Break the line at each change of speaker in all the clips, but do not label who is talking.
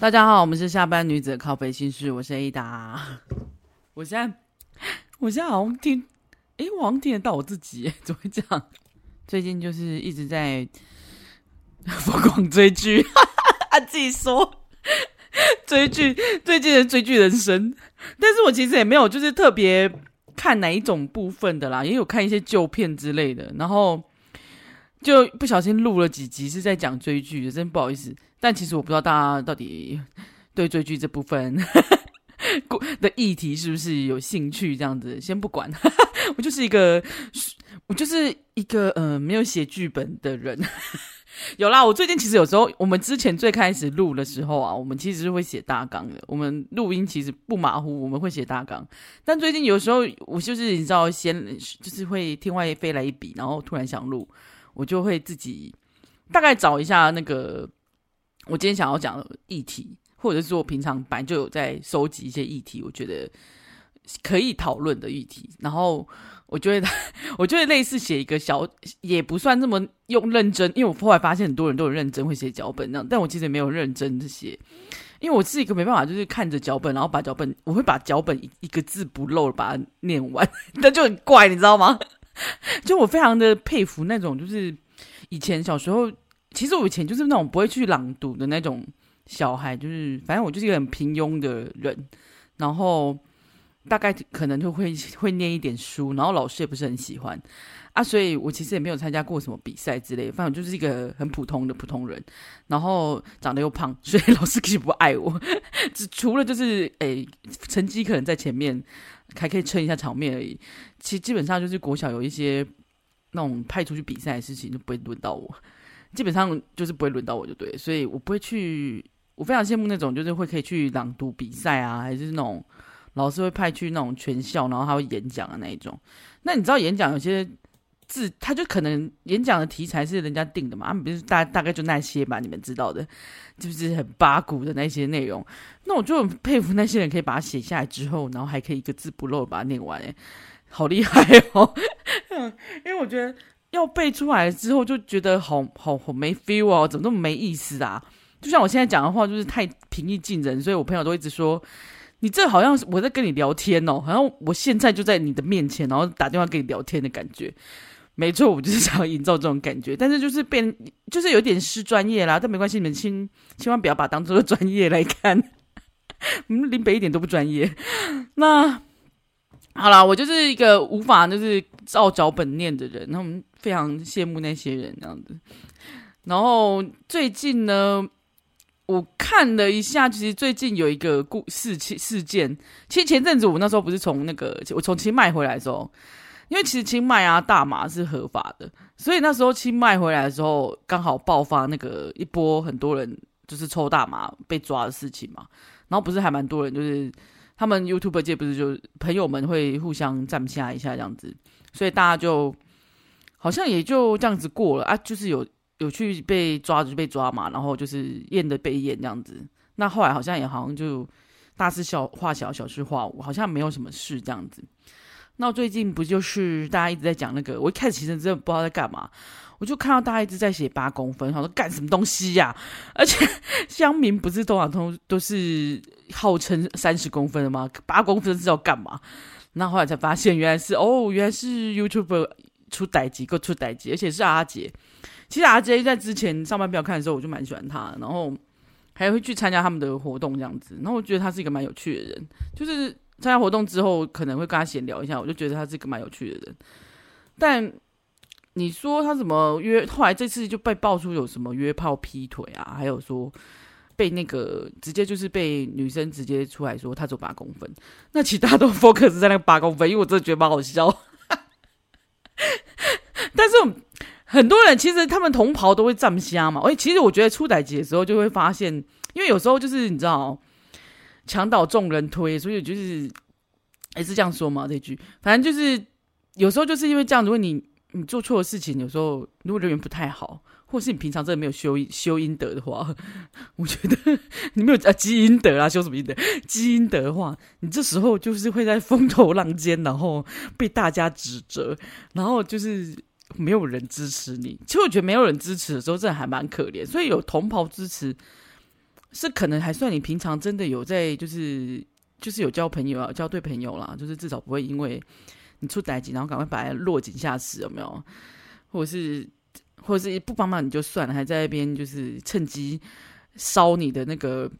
大家好，我们是下班女子的靠背心事，我是 Ada。我现在，我现在好像听，诶，我好像听得到我自己，怎么会这样？最近就是一直在 疯狂追剧，啊自己说追剧，最近的追剧人生。但是我其实也没有就是特别看哪一种部分的啦，也有看一些旧片之类的，然后就不小心录了几集是在讲追剧的，真不好意思。但其实我不知道大家到底 对追剧这部分 的议题是不是有兴趣？这样子先不管，我就是一个我就是一个呃没有写剧本的人。有啦，我最近其实有时候我们之前最开始录的时候啊，我们其实是会写大纲的。我们录音其实不马虎，我们会写大纲。但最近有时候我就是你知道，先就是会天外飞来一笔，然后突然想录，我就会自己大概找一下那个。我今天想要讲的议题，或者是我平常本来就有在收集一些议题，我觉得可以讨论的议题，然后我觉得，我觉得类似写一个小，也不算那么用认真，因为我后来发现很多人都有认真会写脚本那样，但我其实没有认真的写，因为我是一个没办法，就是看着脚本，然后把脚本，我会把脚本一个字不漏把它念完，那就很怪，你知道吗？就我非常的佩服那种，就是以前小时候。其实我以前就是那种不会去朗读的那种小孩，就是反正我就是一个很平庸的人，然后大概可能就会会念一点书，然后老师也不是很喜欢啊，所以我其实也没有参加过什么比赛之类，反正就是一个很普通的普通人，然后长得又胖，所以老师其实不爱我，只除了就是诶成绩可能在前面还可以撑一下场面而已，其实基本上就是国小有一些那种派出去比赛的事情就不会轮到我。基本上就是不会轮到我就对，所以我不会去。我非常羡慕那种就是会可以去朗读比赛啊，还是那种老师会派去那种全校，然后他会演讲的那一种。那你知道演讲有些字，他就可能演讲的题材是人家定的嘛？他们不是大大概就那些吧，你们知道的，就是很八股的那些内容。那我就很佩服那些人可以把它写下来之后，然后还可以一个字不漏把它念完，诶，好厉害哦！因为我觉得。要背出来之后就觉得好好好没 feel 哦，怎么那么没意思啊？就像我现在讲的话，就是太平易近人，所以我朋友都一直说，你这好像我在跟你聊天哦，好像我现在就在你的面前，然后打电话跟你聊天的感觉。没错，我就是想要营造这种感觉，但是就是变，就是有点失专业啦。但没关系，你们千千万不要把当做专业来看，嗯，林北一点都不专业。那。好啦，我就是一个无法就是照脚本念的人，那我们非常羡慕那些人这样子。然后最近呢，我看了一下，其实最近有一个故事情事件。其实前阵子我那时候不是从那个我从清迈回来的时候，因为其实清迈啊大麻是合法的，所以那时候清迈回来的时候，刚好爆发那个一波很多人就是抽大麻被抓的事情嘛。然后不是还蛮多人就是。他们 YouTube 界不是就朋友们会互相站下一下这样子，所以大家就好像也就这样子过了啊，就是有有去被抓就被抓嘛，然后就是验的被验这样子。那后来好像也好像就大事小化小，小事化无，好像没有什么事这样子。那最近不就是大家一直在讲那个，我一开始其实真的不知道在干嘛。我就看到大家一直在写八公分，他说干什么东西呀、而且 乡民不是通常都都是号称三十公分的吗？八公分是要干嘛？那后来才发现，原来是哦，原来是 YouTuber 出代志，够出代志，而且是阿杰。其实阿杰在之前上班不要看的时候，我就蛮喜欢他，然后还会去参加他们的活动这样子。然后我觉得他是一个蛮有趣的人，就是参加活动之后可能会跟他闲聊一下，我就觉得他是一个蛮有趣的人，但。你说他怎么约？后来这次就被爆出有什么约炮、劈腿啊，还有说被那个直接就是被女生直接出来说他走八公分，那其他都 focus 在那个八公分，因为我真的觉得蛮好笑。但是很多人其实他们同袍都会站瞎嘛，哎，其实我觉得出代节的时候就会发现，因为有时候就是你知道墙倒众人推，所以就是也是这样说嘛这句，反正就是有时候就是因为这样，如果你。你做错的事情，有时候如果人缘不太好，或是你平常真的没有修修阴德的话，我觉得 你没有啊积阴德啊，修什么阴德？积阴德的话，你这时候就是会在风头浪尖，然后被大家指责，然后就是没有人支持你。其实我觉得没有人支持的时候，真的还蛮可怜。所以有同袍支持，是可能还算你平常真的有在，就是就是有交朋友啊，交对朋友啦，就是至少不会因为你出代志，然后赶快把它落井下石，有没有？或者是或者是不帮忙你就算了，还在那边就是趁机烧你的那个。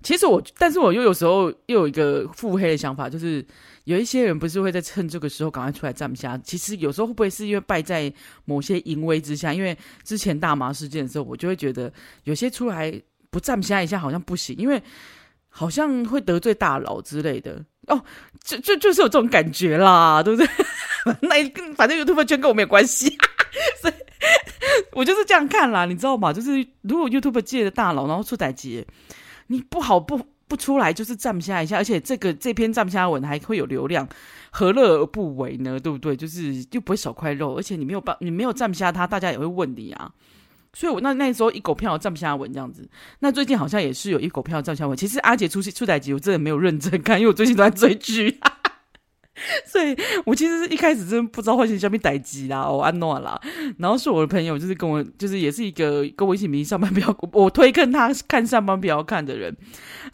其实我，但是我又有时候又有一个腹黑的想法，就是有一些人不是会在趁这个时候赶快出来站下。其实有时候会不会是因为败在某些淫威之下？因为之前大麻事件的时候，我就会觉得有些出来不站下一下好像不行，因为好像会得罪大佬之类的。哦，就就就是有这种感觉啦，对不对？那反正 YouTube 圈跟我没有关系，所 以 我就是这样看啦，你知道吗？就是如果 YouTube 界的大佬然后出代志。你不好不不出来，就是站不下一下，而且这个这篇站不下文还会有流量，何乐而不为呢？对不对？就是又不会少块肉，而且你没有办，你没有站不下他，大家也会问你啊。所以我那那时候一狗票站不下文这样子，那最近好像也是有一狗票站不下文。其实阿杰出出代志，我真的没有认真看，因为我最近都在追剧。所以我其实是一开始真不知道会是什么代志啦，我安诺啦，然后是我的朋友，就是跟我，就是也是一个跟我一起迷上班比较，我推跟他看上班比较看的人，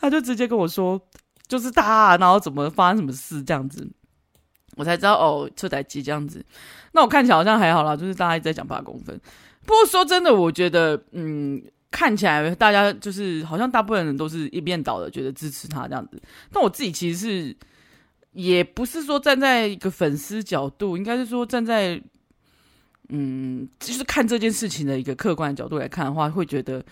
他就直接跟我说，就是他，然后怎么发生什么事这样子，我才知道哦，出代志这样子。那我看起来好像还好啦，就是大家一直在讲八公分。不过说真的，我觉得，嗯，看起来大家就是好像大部分人都是一边倒的，觉得支持他这样子。但我自己其实是。也不是说站在一个粉丝角度，应该是说站在，嗯，就是看这件事情的一个客观角度来看的话，会觉得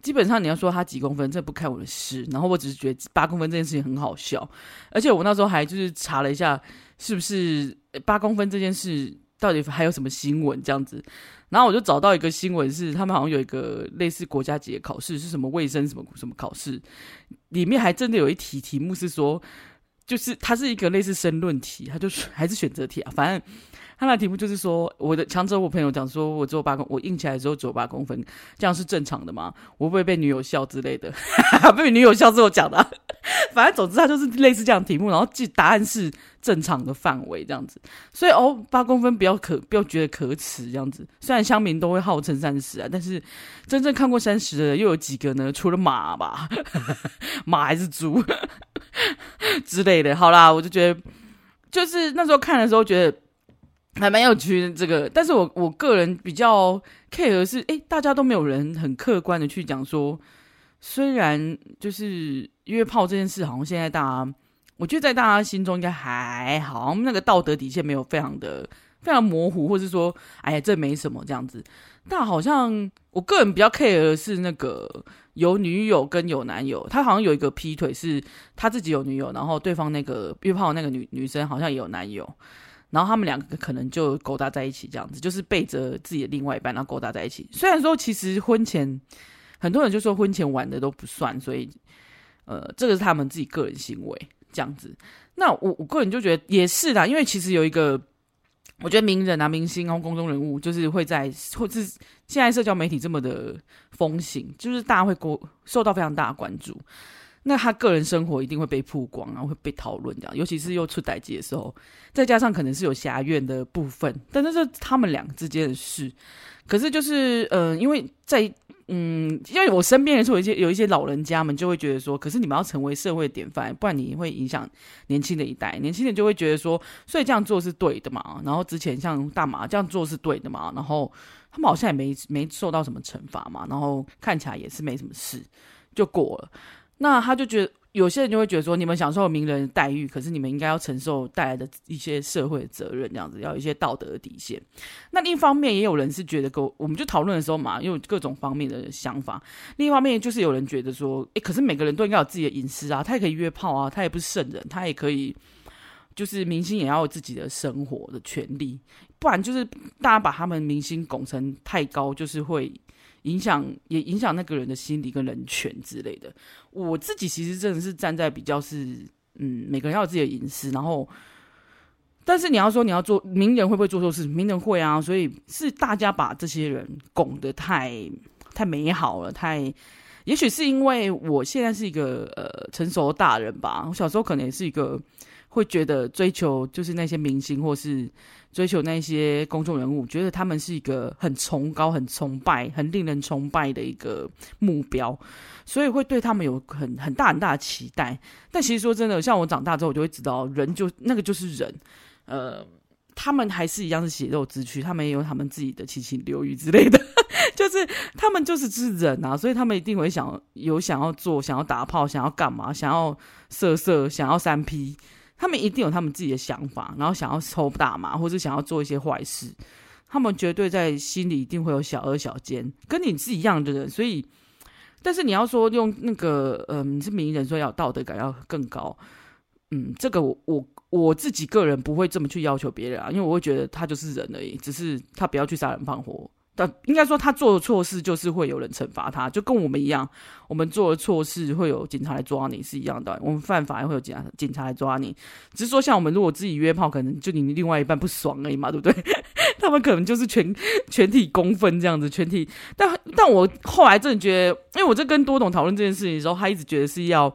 基本上你要说他几公分，这不看我的事。然后我只是觉得八公分这件事情很好笑，而且我那时候还就是查了一下，是不是八公分这件事到底还有什么新闻这样子。然后我就找到一个新闻，是他们好像有一个类似国家级的考试，是什么卫生什么什么考试，里面还真的有一题题目是说。就是它是一个类似申论题，它就是 还是选择题啊，反正他那题目就是说，我的强者我朋友讲说，我只有八公，我硬起来之后只有八公分，这样是正常的吗？我会不会被女友笑之类的？被女友笑是我讲的，反正总之他就是类似这样题目，然后记答案是正常的范围这样子，所以哦，八公分不要可不要觉得可耻这样子，虽然乡民都会号称三十啊，但是真正看过三十的又有几个呢？除了马吧，马还是猪。之类的，好啦，我就觉得，就是那时候看的时候觉得还蛮有趣的这个，但是我我个人比较 care 的是，诶，大家都没有人很客观的去讲说，虽然就是约炮这件事，好像现在大家，我觉得在大家心中应该还好，那个道德底线没有非常的非常模糊，或是说，哎呀，这没什么这样子，但好像我个人比较 care 的是那个。有女友跟有男友，他好像有一个劈腿，是他自己有女友，然后对方那个约炮那个女女生好像也有男友，然后他们两个可能就勾搭在一起，这样子就是背着自己的另外一半，然后勾搭在一起。虽然说其实婚前很多人就说婚前玩的都不算，所以呃，这个是他们自己个人行为这样子。那我我个人就觉得也是啦，因为其实有一个。我觉得名人啊、明星啊、公众人物，就是会在或是现在社交媒体这么的风行，就是大家会过受到非常大的关注。那他个人生活一定会被曝光啊，会被讨论这样。尤其是又出代志的时候，再加上可能是有侠怨的部分，但那是他们俩之间的事。可是就是，嗯、因为在。嗯，因为我身边人是有一些有一些老人家们就会觉得说，可是你们要成为社会典范，不然你会影响年轻的一代。年轻人就会觉得说，所以这样做是对的嘛。然后之前像大麻这样做是对的嘛。然后他们好像也没没受到什么惩罚嘛。然后看起来也是没什么事，就过了。那他就觉得。有些人就会觉得说，你们享受名人的待遇，可是你们应该要承受带来的一些社会的责任，这样子要有一些道德的底线。那另一方面，也有人是觉得，够我们就讨论的时候嘛，有各种方面的想法。另一方面，就是有人觉得说，诶，可是每个人都应该有自己的隐私啊，他也可以约炮啊，他也不是圣人，他也可以，就是明星也要有自己的生活的权利，不然就是大家把他们明星拱成太高，就是会。影响也影响那个人的心理跟人权之类的。我自己其实真的是站在比较是，嗯，每个人要有自己的隐私。然后，但是你要说你要做名人会不会做错事？名人会啊，所以是大家把这些人拱得太太美好了，太。也许是因为我现在是一个呃成熟的大人吧。我小时候可能也是一个会觉得追求就是那些明星或是。追求那些公众人物，觉得他们是一个很崇高、很崇拜、很令人崇拜的一个目标，所以会对他们有很很大很大的期待。但其实说真的，像我长大之后，我就会知道，人就那个就是人，呃，他们还是一样是血肉之躯，他们也有他们自己的七情六欲之类的。就是他们就是是人啊，所以他们一定会想有想要做、想要打炮、想要干嘛、想要色色、想要三 P，他们一定有他们自己的想法，然后想要抽大麻或者想要做一些坏事，他们绝对在心里一定会有小恶小奸，跟你是一样的人。所以，但是你要说用那个，嗯，是名人说要道德感要更高，嗯，这个我我我自己个人不会这么去要求别人啊，因为我会觉得他就是人而已，只是他不要去杀人放火。但应该说，他做的错事就是会有人惩罚他，就跟我们一样，我们做的错事会有警察来抓你是一样的。我们犯法也会有警察警察来抓你，只是说像我们如果自己约炮，可能就你另外一半不爽而已嘛，对不对？他们可能就是全全体公愤这样子，全体。但但我后来真的觉得，因为我在跟多董讨论这件事情的时候，他一直觉得是要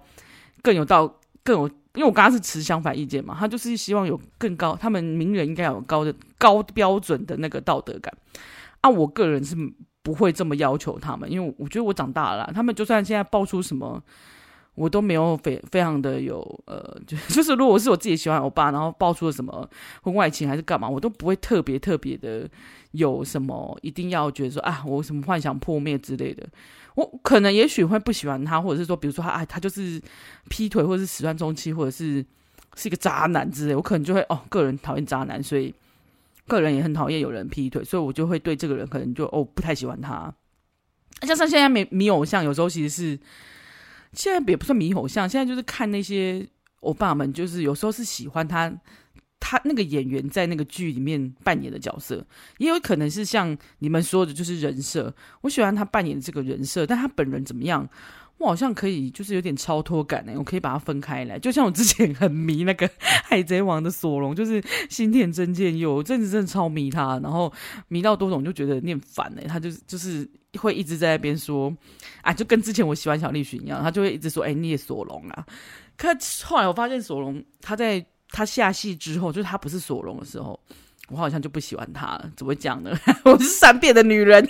更有道更有，因为我刚刚是持相反意见嘛，他就是希望有更高，他们名人应该有高的高标准的那个道德感。啊，我个人是不会这么要求他们，因为我觉得我长大了，他们就算现在爆出什么，我都没有非非常的有呃，就就是如果是我自己喜欢欧巴，然后爆出了什么婚外情还是干嘛，我都不会特别特别的有什么一定要觉得说啊，我什么幻想破灭之类的。我可能也许会不喜欢他，或者是说，比如说他哎，他就是劈腿，或者是始乱终弃，或者是是一个渣男之类，我可能就会哦，个人讨厌渣男，所以。个人也很讨厌有人劈腿，所以我就会对这个人可能就哦不太喜欢他。加上现在迷迷偶像，有时候其实是现在也不算迷偶像，现在就是看那些欧巴们，就是有时候是喜欢他，他那个演员在那个剧里面扮演的角色，也有可能是像你们说的，就是人设。我喜欢他扮演的这个人设，但他本人怎么样？我好像可以，就是有点超脱感呢。我可以把它分开来，就像我之前很迷那个《海贼王》的索隆，就是新田真剑佑，我真的真的超迷他，然后迷到多种就觉得念烦呢。他就就是会一直在那边说啊，就跟之前我喜欢小栗旬一样，他就会一直说哎，你也索隆啊。可后来我发现索隆他在他下戏之后，就是他不是索隆的时候，我好像就不喜欢他了。怎么讲呢？我是善变的女人。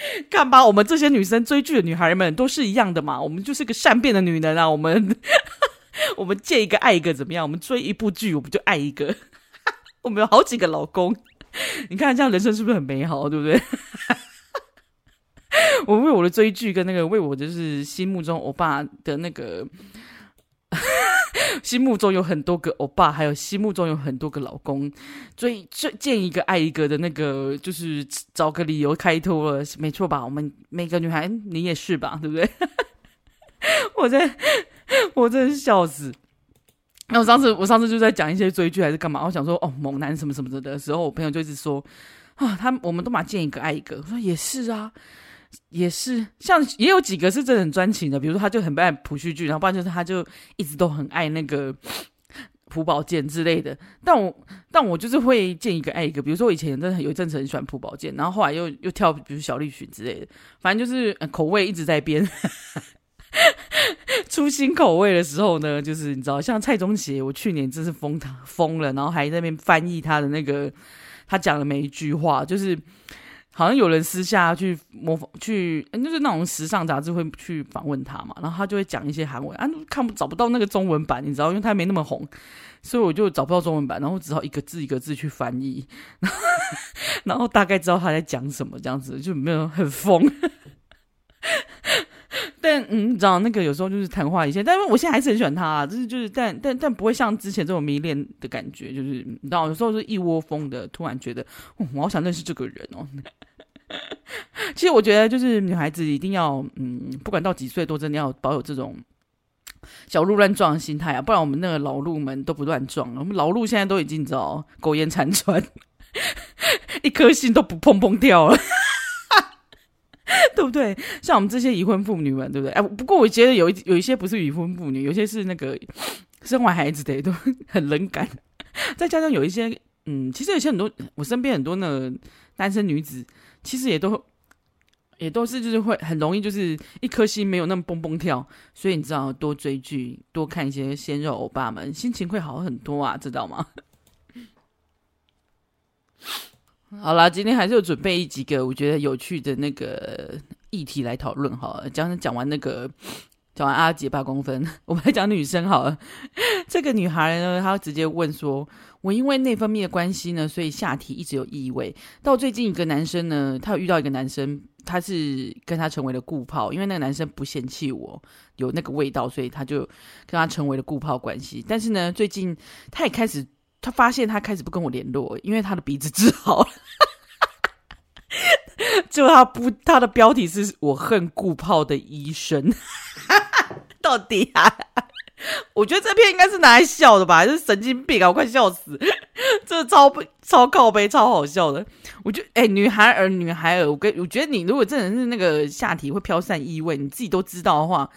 看吧，我们这些女生追剧的女孩们都是一样的嘛。我们就是个善变的女人啊。我们 我们见一个爱一个怎么样？我们追一部剧，我们就爱一个。我们有好几个老公，你看这样人生是不是很美好？对不对？我为我的追剧跟那个为我就是心目中欧巴的那个。心目中有很多个欧巴，还有心目中有很多个老公，最最见一个爱一个的那个，就是找个理由开脱了，没错吧？我们每个女孩，你也是吧？对不对？我在，我真是笑死。那我上次，我上次就在讲一些追剧还是干嘛？我想说，哦，猛男什么什么的时候，我朋友就一直说啊，他我们都嘛见一个爱一个。我说也是啊。也是，像也有几个是真的很专情的，比如说他就很爱朴叙俊，然后不然就是他就一直都很爱那个朴宝剑之类的。但我但我就是会见一个爱一个，比如说我以前真的有一阵子很喜欢朴宝剑，然后后来又又跳，比如小栗旬之类的，反正就是口味一直在变。出新口味的时候呢，就是你知道，像蔡宗协，我去年真是疯他疯了，然后还在那边翻译他的那个他讲的每一句话，就是。好像有人私下去模仿，去就是那种时尚杂志会去访问他嘛，然后他就会讲一些韩文啊，看不找不到那个中文版，你知道，因为他没那么红，所以我就找不到中文版，然后只好一个字一个字去翻译，然后大概知道他在讲什么，这样子就没有很疯。但嗯，你知道那个有时候就是昙花一现，但是我现在还是很喜欢他，啊，就是就是，但但但不会像之前这种迷恋的感觉，就是你知道，有时候是一窝蜂的，突然觉得，我好想认识这个人哦。其实我觉得，就是女孩子一定要，嗯，不管到几岁，都真的要保有这种小鹿乱撞的心态啊，不然我们那个老鹿们都不乱撞了。我们老鹿现在都已经知道苟延残喘，一颗心都不砰砰跳了。对不对？像我们这些已婚妇女们，对不对？哎，不过我觉得有一有一些不是已婚妇女，有些是那个生完孩子的都 很冷感。再加上有一些，嗯，其实有些很多，我身边很多那个单身女子，其实也都也都是就是会很容易就是一颗心没有那么蹦蹦跳。所以你知道，多追剧，多看一些鲜肉欧巴们，心情会好很多啊，知道吗？好啦，今天还是有准备一几个我觉得有趣的那个议题来讨论好了。讲讲 完那个，讲完阿杰八公分，我们来讲女生好了。这个女孩呢，她直接问说：“我因为内分泌的关系呢，所以下体一直有异味。到最近一个男生呢，他有遇到一个男生，他是跟他成为了固炮，因为那个男生不嫌弃我有那个味道，所以他就跟他成为了固炮关系。但是呢，最近他也开始。”他发现他开始不跟我联络，因为他的鼻子治好了。就他不，他的标题是我恨固炮的医生。到底啊？我觉得这篇应该是拿来笑的吧？还是神经病啊？我快笑死！这超超靠北，超好笑的。我觉得，哎、女孩儿，女孩儿，我跟我觉得你如果真的是那个下体会飘散异味，你自己都知道的话。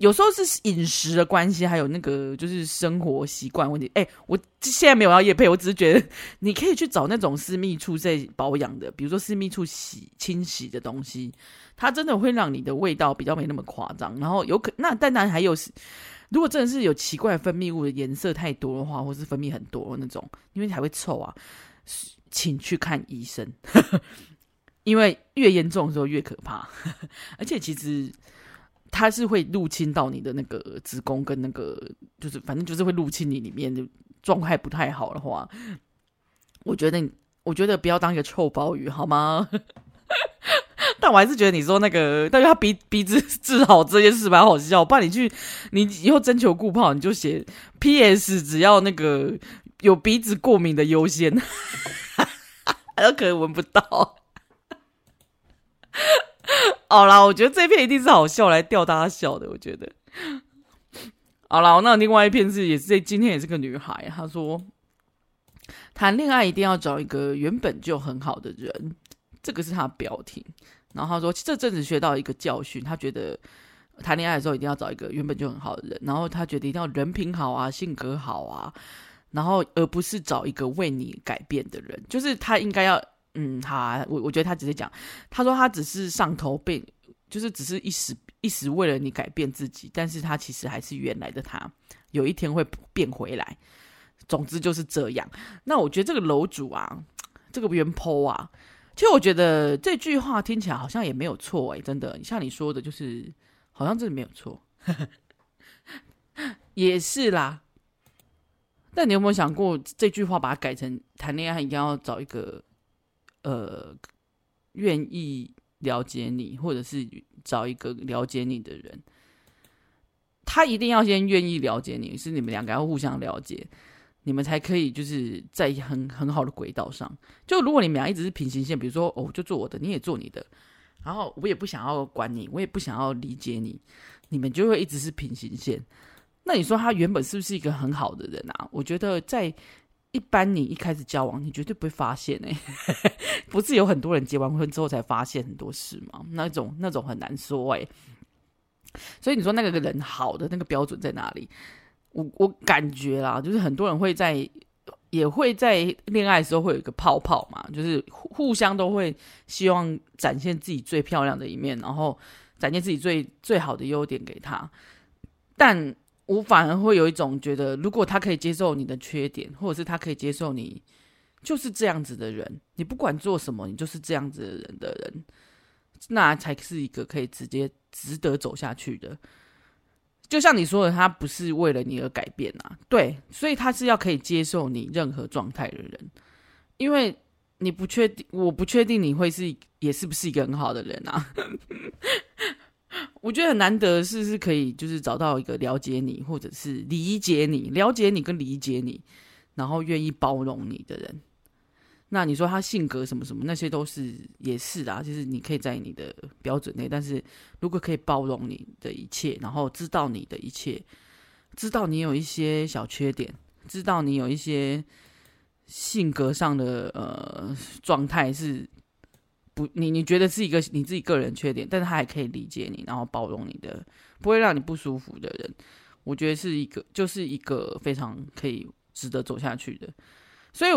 有时候是饮食的关系，还有那个就是生活习惯问题。哎，我现在没有要夜配，我只是觉得你可以去找那种私密处在保养的，比如说私密处洗清洗的东西，它真的会让你的味道比较没那么夸张。然后有可那当然还有，如果真的是有奇怪分泌物的颜色太多的话，或是分泌很多那种，因为你还会臭啊，请去看医生，因为越严重的时候越可怕，而且其实。它是会入侵到你的那个子宫跟那个，就是反正就是会入侵你里面的状态不太好的话，我觉得你，我觉得不要当一个臭鲍鱼好吗？但我还是觉得你说那个，但是他鼻鼻子治好这件事蛮好笑。不然你去，你以后征求顾炮，你就写 P.S. 只要那个有鼻子过敏的优先，还有可能闻不到。好啦，我觉得这篇一定是好笑，来吊大家笑的。我觉得，好啦，那另外一篇是也是这今天也是个女孩，她说谈恋爱一定要找一个原本就很好的人，这个是她的标题。然后她说这阵子学到一个教训，她觉得谈恋爱的时候一定要找一个原本就很好的人，然后她觉得一定要人品好啊，性格好啊，然后而不是找一个为你改变的人，就是她应该要。嗯，好啊，我我觉得他直接讲，他说他只是上头被，就是只是一时一时为了你改变自己，但是他其实还是原来的他，有一天会变回来。总之就是这样。那我觉得这个楼主啊，这个原 PO 啊，其实我觉得这句话听起来好像也没有错诶，真的，像你说的，就是好像真的没有错，也是啦。但你有没有想过，这句话把它改成谈恋爱一定要找一个？呃，愿意了解你，或者是找一个了解你的人，他一定要先愿意了解你，是你们两个要互相了解，你们才可以就是在很很好的轨道上。就如果你们俩一直是平行线，比如说哦，就做我的，你也做你的，然后我也不想要管你，我也不想要理解你，你们就会一直是平行线。那你说他原本是不是一个很好的人啊？我觉得在。一般你一开始交往，你绝对不会发现哎、不是有很多人结完婚之后才发现很多事吗？那种那种很难说哎、所以你说那个人好的那个标准在哪里？我我感觉啦，就是很多人会在也会在恋爱的时候会有一个泡泡嘛，就是互相都会希望展现自己最漂亮的一面，然后展现自己最最好的优点给他，但。我反而会有一种觉得，如果他可以接受你的缺点，或者是他可以接受你就是这样子的人，你不管做什么，你就是这样子的人的人，那才是一个可以直接值得走下去的。就像你说的，他不是为了你而改变啊，对，所以他是要可以接受你任何状态的人，因为你不确定，我不确定你会是也是不是一个很好的人啊。我觉得很难得是是可以，就是找到一个了解你，或者是理解你、了解你跟理解你，然后愿意包容你的人。那你说他性格什么什么，那些都是也是啊，就是你可以在你的标准内。但是如果可以包容你的一切，然后知道你的一切，知道你有一些小缺点，知道你有一些性格上的呃状态是。不，你你觉得是一个你自己个人缺点，但是他还可以理解你，然后包容你的，不会让你不舒服的人，我觉得是一个，就是一个非常可以值得走下去的。所以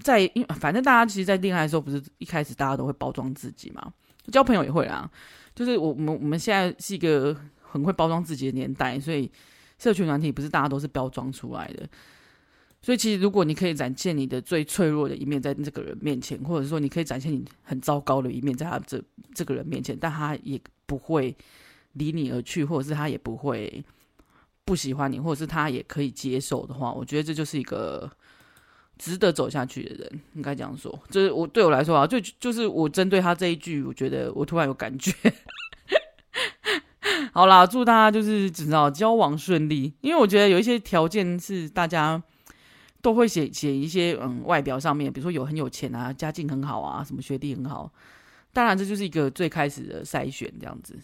在，因反正大家其实，在恋爱的时候，不是一开始大家都会包装自己嘛，交朋友也会啦。就是我们我们现在是一个很会包装自己的年代，所以社群软体不是大家都是包装出来的。所以其实如果你可以展现你的最脆弱的一面在这个人面前，或者说你可以展现你很糟糕的一面在他这这个人面前，但他也不会离你而去，或者是他也不会不喜欢你，或者是他也可以接受的话，我觉得这就是一个值得走下去的人，应该这样说。就是我对我来说啊，就就是我针对他这一句，我觉得我突然有感觉。好啦，祝大家就是知道交往顺利，因为我觉得有一些条件是大家都会写写一些嗯外表上面，比如说有很有钱啊，家境很好啊，什么学历很好，当然这就是一个最开始的筛选这样子。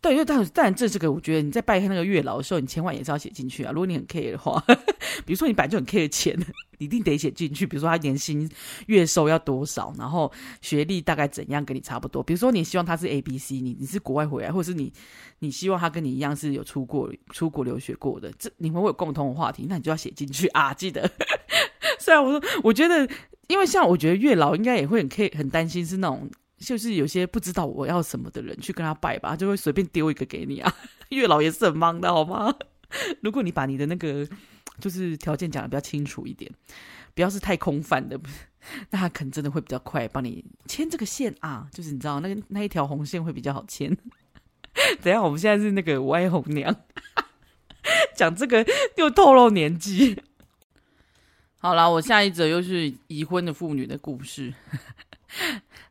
对，因为但但这是个，我觉得你在拜那个月老的时候，你千万也是要写进去啊。如果你很 care 的话，比如说你本来就很 care 钱，你一定得写进去。比如说他年薪月收要多少，然后学历大概怎样，跟你差不多。比如说你希望他是 A B C，你你是国外回来，或者是你你希望他跟你一样是有出过出国留学过的，这你们会有共同的话题，那你就要写进去啊。记得，虽然我说我觉得，因为像我觉得月老应该也会很 care 很担心是那种。就是有些不知道我要什么的人去跟他拜吧，就会随便丢一个给你啊。月老也是很忙的，好吗？如果你把你的那个就是条件讲得比较清楚一点，不要是太空泛的，那他可能真的会比较快帮你牵这个线啊。就是你知道那个那一条红线会比较好牵。等下，我们现在是那个歪红娘，讲这个又透露年纪。好啦，我下一则又是已婚的妇女的故事。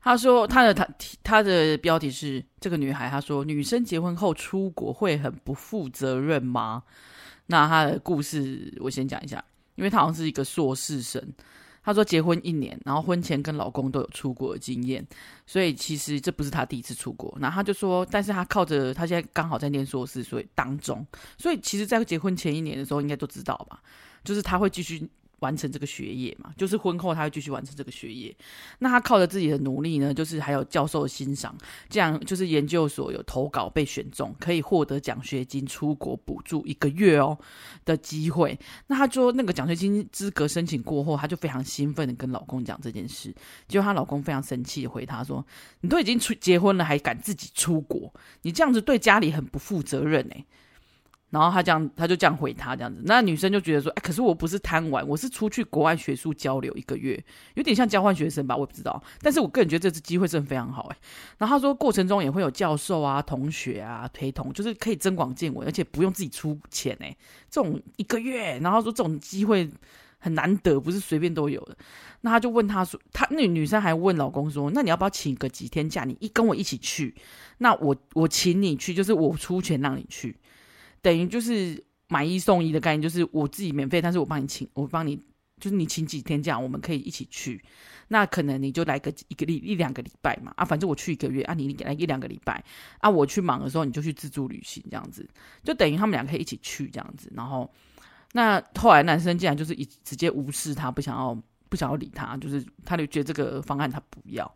他说他的他他的标题是这个女孩。他说女生结婚后出国会很不负责任吗？那他的故事我先讲一下，因为他好像是一个硕士生。他说结婚一年，然后婚前跟老公都有出国的经验，所以其实这不是他第一次出国。然后他就说，但是他靠着他现在刚好在念硕士，所以当中，所以其实在结婚前一年的时候应该都知道吧，就是他会继续。完成这个学业嘛，就是婚后他会继续完成这个学业。那他靠着自己的努力呢，就是还有教授的欣赏，这样就是研究所有投稿被选中，可以获得奖学金出国补助一个月哦的机会。那他说那个奖学金资格申请过后，他就非常兴奋的跟老公讲这件事。结果她老公非常生气的回她说：“你都已经出结婚了，还敢自己出国？你这样子对家里很不负责任欸。”然后他这样，他就这样回他这样子，那女生就觉得说，哎，可是我不是贪玩，我是出去国外学术交流一个月，有点像交换学生吧，我也不知道。但是我个人觉得这次机会真的非常好，哎。然后他说过程中也会有教授啊、同学啊陪同，就是可以增广见闻，而且不用自己出钱，哎，这种一个月，然后说这种机会很难得，不是随便都有的。那他就问他说，他那女生还问老公说，那你要不要请个几天假，你一跟我一起去，那我我请你去，就是我出钱让你去。等于就是买一送一的概念，就是我自己免费，但是我帮你请，我帮你，就是你请几天假，我们可以一起去。那可能你就来个一个礼一两个礼拜嘛，啊，反正我去一个月啊，你你来一两个礼拜啊，我去忙的时候你就去自助旅行这样子，就等于他们俩可以一起去这样子。然后那后来男生竟然就是一直接无视他，不想要不想要理他，就是他就觉得这个方案他不要。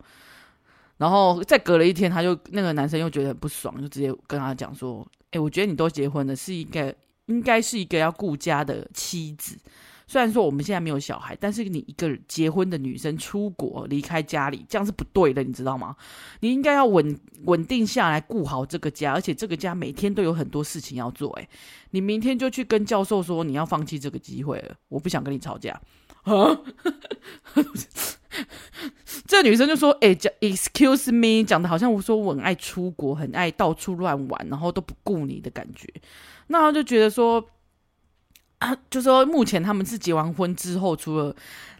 然后再隔了一天，他就那个男生又觉得很不爽，就直接跟他讲说。哎，我觉得你都结婚了，是一个应该是一个要顾家的妻子。虽然说我们现在没有小孩，但是你一个结婚的女生出国离开家里，这样是不对的，你知道吗？你应该要稳稳定下来，顾好这个家，而且这个家每天都有很多事情要做。哎，你明天就去跟教授说你要放弃这个机会了，我不想跟你吵架。这女生就说：“哎、讲 excuse me，讲的好像我说我很爱出国，很爱到处乱玩，然后都不顾你的感觉。”那他就觉得说，啊，就说目前他们是结完婚之后，除了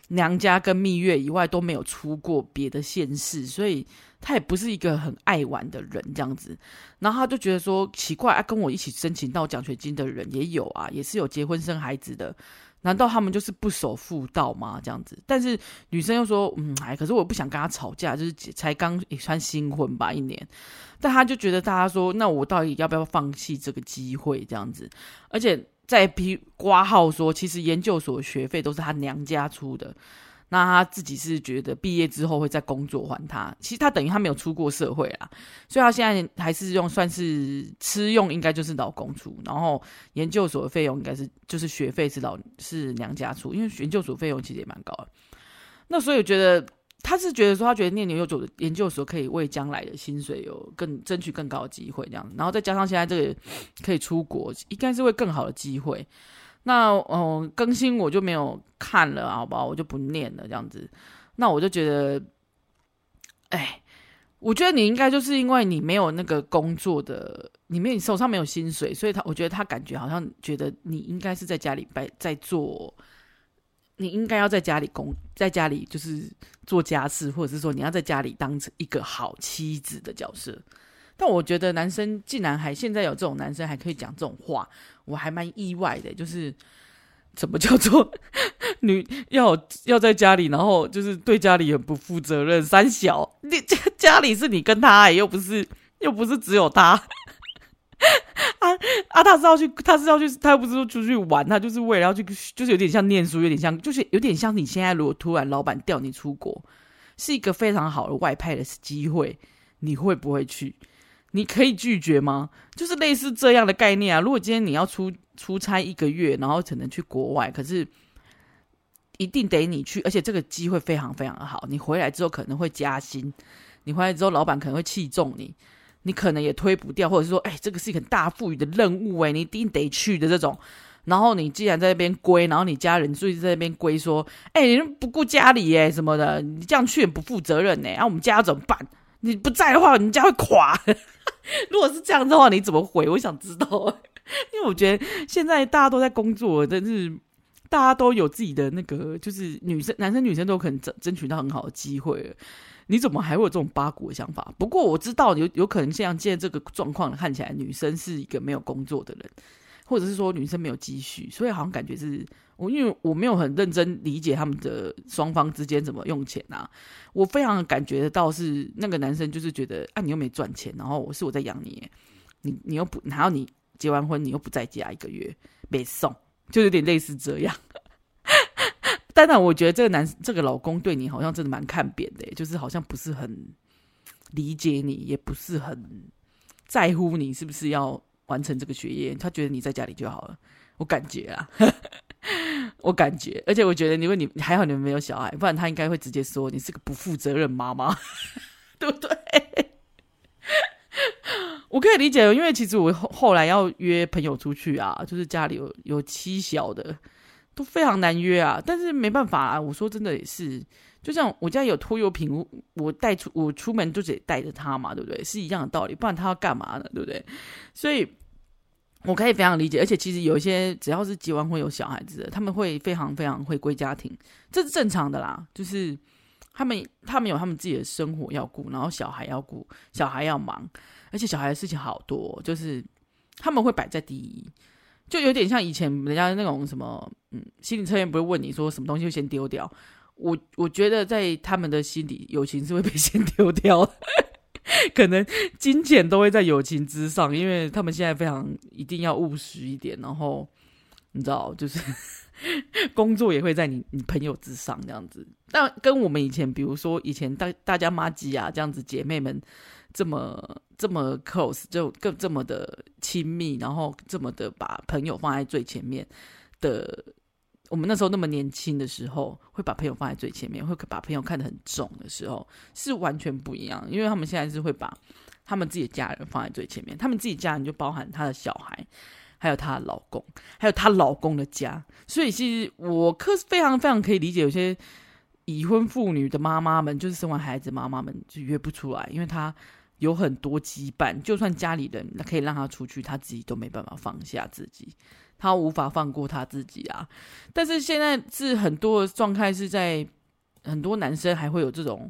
娘家跟蜜月以外，都没有出过别的县市，所以他也不是一个很爱玩的人这样子。然后他就觉得说奇怪，啊，跟我一起申请到奖学金的人也有啊，也是有结婚生孩子的。难道他们就是不守妇道吗？这样子，但是女生又说，嗯，哎，可是我不想跟他吵架，就是才刚也算新婚吧，一年，但他就觉得大家说，那我到底要不要放弃这个机会？这样子，而且在批挂号说，其实研究所学费都是他娘家出的。那他自己是觉得毕业之后会再工作还他，其实他等于他没有出过社会啊，所以他现在还是用算是吃用，应该就是老公出，然后研究所的费用应该是就是学费是老是娘家出，因为研究所费用其实也蛮高的。那所以我觉得他是觉得说，他觉得念研究所的研究所可以为将来的薪水有更争取更高的机会这样，然后再加上现在这个可以出国，应该是会更好的机会。那哦，更新我就没有看了，好不好？我就不念了，这样子。那我就觉得，哎，我觉得你应该就是因为你没有那个工作的，你没有你手上没有薪水，所以他我觉得他感觉好像觉得你应该是在家里在在做，你应该要在家里工，在家里就是做家事，或者是说你要在家里当成一个好妻子的角色。但我觉得男生竟然还现在有这种男生还可以讲这种话，我还蛮意外的。就是怎么叫做女要要在家里，然后就是对家里很不负责任。三小，你家家里是你跟他，又不是又不是只有他。啊啊，他是要去，他是要去，他又不是说出去玩，他就是为了要去，就是有点像念书，有点像，就是有点像你现在如果突然老板调你出国，是一个非常好的外派的机会，你会不会去？你可以拒绝吗？就是类似这样的概念啊。如果今天你要出出差一个月，然后只能去国外，可是一定得你去，而且这个机会非常非常的好。你回来之后可能会加薪，你回来之后老板可能会器重你，你可能也推不掉，或者是说，哎，这个是一个很大赋予的任务，哎，你一定得去的这种。然后你既然在那边归，然后你家人就在那边归，说，哎，你不顾家里哎什么的，你这样去也不负责任哎，那、啊、我们家要怎么办？你不在的话，你家会垮。如果是这样的话，你怎么回？我想知道，因为我觉得现在大家都在工作，但是大家都有自己的那个，就是女生、男生、女生都可能争争取到很好的机会。你怎么还会有这种八股的想法？不过我知道有有可能像现在这个状况看起来，女生是一个没有工作的人，或者是说女生没有积蓄，所以好像感觉是。我因为我没有很认真理解他们的双方之间怎么用钱啊，我非常感觉得到是那个男生就是觉得啊，你又没赚钱，然后我是我在养你，你你又不，然后你结完婚你又不在家一个月没送，就有点类似这样。当然，我觉得这个男这个老公对你好像真的蛮看扁的，就是好像不是很理解你，也不是很在乎你是不是要完成这个学业，他觉得你在家里就好了，我感觉啊。我感觉，而且我觉得，你为你还好，你们没有小孩，不然他应该会直接说你是个不负责任妈妈，对不对？我可以理解，因为其实我后后来要约朋友出去啊，就是家里有有妻小的，都非常难约啊。但是没办法啊，我说真的也是，就像我家有拖油瓶，我带出我出门就得带着他嘛，对不对？是一样的道理，不然他要干嘛呢？对不对？所以。我可以非常理解，而且其实有一些只要是结完婚有小孩子的，他们会非常非常回归家庭，这是正常的啦。就是他们他们有他们自己的生活要顾，然后小孩要顾，小孩要忙，而且小孩的事情好多，就是他们会摆在第一，就有点像以前人家那种什么，嗯，心理测验不会问你说什么东西会先丢掉，我我觉得在他们的心里，友情是会被 先丢掉。可能金钱都会在友情之上，因为他们现在非常一定要务实一点，然后你知道，就是 工作也会在你你朋友之上这样子。但跟我们以前，比如说以前大大家妈吉啊这样子，姐妹们这么这么 close，就更这么的亲密，然后这么的把朋友放在最前面的。我们那时候那么年轻的时候，会把朋友放在最前面，会把朋友看得很重的时候，是完全不一样。因为他们现在是会把他们自己的家人放在最前面，他们自己家人就包含他的小孩，还有她的老公，还有她老公的家。所以其实我可是非常非常可以理解，有些已婚妇女的妈妈们，就是生完孩子妈妈们就约不出来，因为她有很多羁绊，就算家里人可以让她出去，她自己都没办法放下自己。他无法放过他自己啊！但是现在是很多的状态是在很多男生还会有这种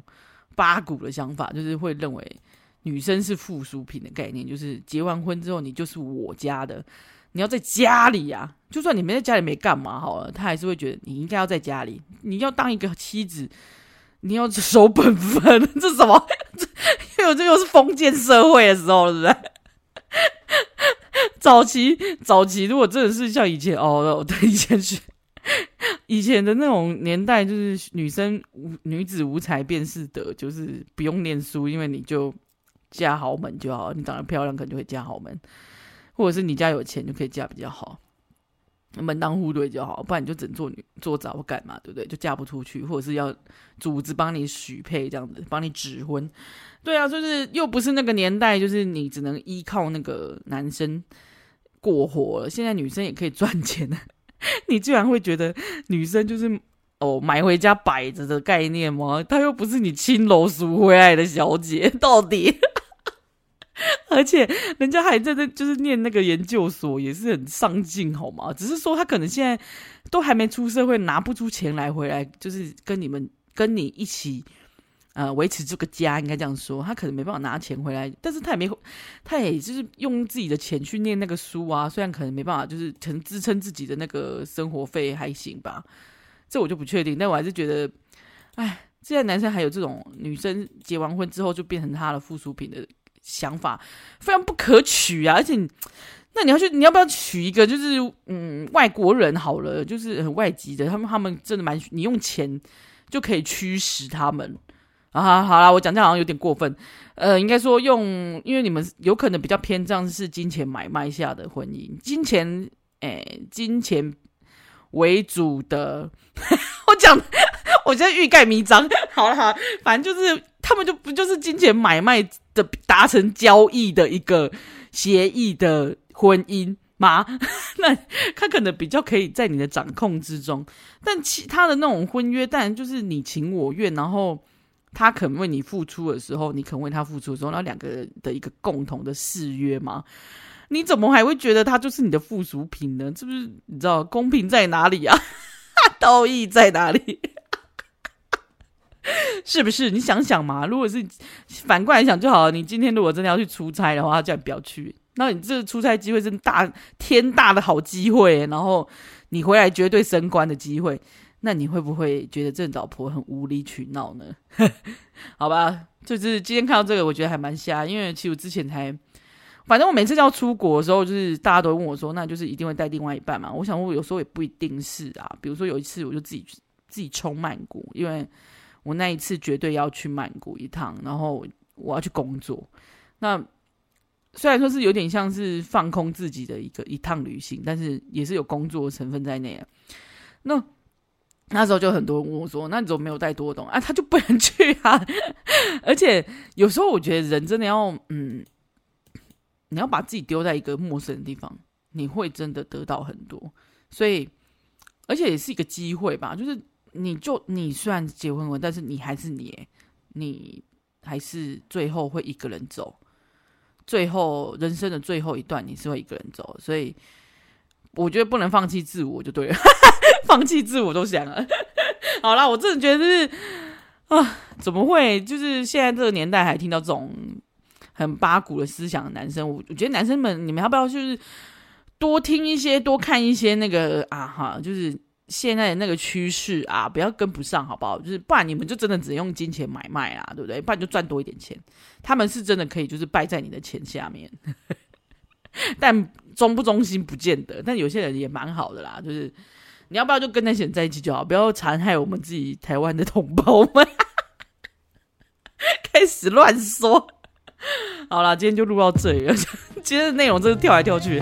八股的想法，就是会认为女生是附属品的概念，就是结完婚之后你就是我家的，你要在家里呀、啊。就算你没在家里没干嘛好了，他还是会觉得你应该要在家里，你要当一个妻子，你要守本分。这什么？因 为这又是封建社会的时候，是不是？早期，早期，如果真的是像以前哦，对，以前是以前的那种年代，就是女生无女子无才便是德，就是不用念书，因为你就嫁豪门就好，你长得漂亮可能就会嫁豪门，或者是你家有钱就可以嫁比较好，门当户对就好，不然你就只能做女做早干嘛，对不对？就嫁不出去，或者是要组织帮你许配这样子，帮你指婚。对啊，就是又不是那个年代，就是你只能依靠那个男生过活了。现在女生也可以赚钱了，你居然会觉得女生就是哦买回家摆着的概念吗？她又不是你青楼赎回来的小姐，到底？而且人家还在这就是念那个研究所，也是很上进，好吗？只是说他可能现在都还没出社会，拿不出钱来回来，就是跟你们跟你一起。呃，维持这个家应该这样说，他可能没办法拿钱回来，但是他也没，他也就是用自己的钱去念那个书啊。虽然可能没办法，就是可能支撑自己的那个生活费还行吧，这我就不确定。但我还是觉得，哎，现在男生还有这种女生结完婚之后就变成他的附属品的想法，非常不可取啊！而且，那你要去，你要不要娶一个就是嗯外国人好了，就是很外籍的，他们他们真的蛮，你用钱就可以驱使他们。啊，好啦，我讲这好像有点过分，呃，应该说用，因为你们有可能比较偏向是金钱买卖下的婚姻，金钱，诶，金钱为主的。我讲，我现在欲盖弥彰。好了好，反正就是他们就不就是金钱买卖的达成交易的一个协议的婚姻吗？那他可能比较可以在你的掌控之中，但其他的那种婚约，当然就是你情我愿，然后。他肯为你付出的时候，你肯为他付出的时候，那两个人的一个共同的誓约吗？你怎么还会觉得他就是你的附属品呢？是不是？你知道公平在哪里啊？道义在哪里？是不是？你想想嘛，如果是反过来想就好了。你今天如果真的要去出差的话，叫你不要去。那你这出差机会是大天大的好机会，然后你回来绝对升官的机会。那你会不会觉得这老婆很无理取闹呢？好吧，就是今天看到这个，我觉得还蛮瞎。因为其实我之前才，反正我每次要出国的时候，就是大家都问我说，那就是一定会带另外一半嘛。我想我有时候也不一定是啊。比如说有一次，我就自己自己冲曼谷，因为我那一次绝对要去曼谷一趟，然后我要去工作。那虽然说是有点像是放空自己的一个一趟旅行，但是也是有工作成分在内啊。那那时候就很多人问我说：“那你怎么没有带多东啊？”他就不能去啊！而且有时候我觉得人真的要，嗯，你要把自己丢在一个陌生的地方，你会真的得到很多。所以，而且也是一个机会吧。就是你就你虽然结婚了，但是你还是你，你还是最后会一个人走。最后人生的最后一段，你是会一个人走。所以，我觉得不能放弃自我，就对了。放弃自我都想了，好啦，我真的觉得是啊，怎么会？就是现在这个年代还听到这种很八股的思想的男生，我我觉得男生们，你们要不要就是多听一些，多看一些那个啊哈，就是现在的那个趋势啊，不要跟不上，好不好？就是不然你们就真的只能用金钱买卖啊，对不对？不然就赚多一点钱，他们是真的可以就是败在你的钱下面，但忠不忠心不见得，但有些人也蛮好的啦，就是。你要不要就跟那些人在一起就好，不要残害我们自己台湾的同胞们。开始乱说，好了，今天就录到这里了。今天的内容真是跳来跳去。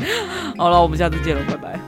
好了，我们下次见了，拜拜。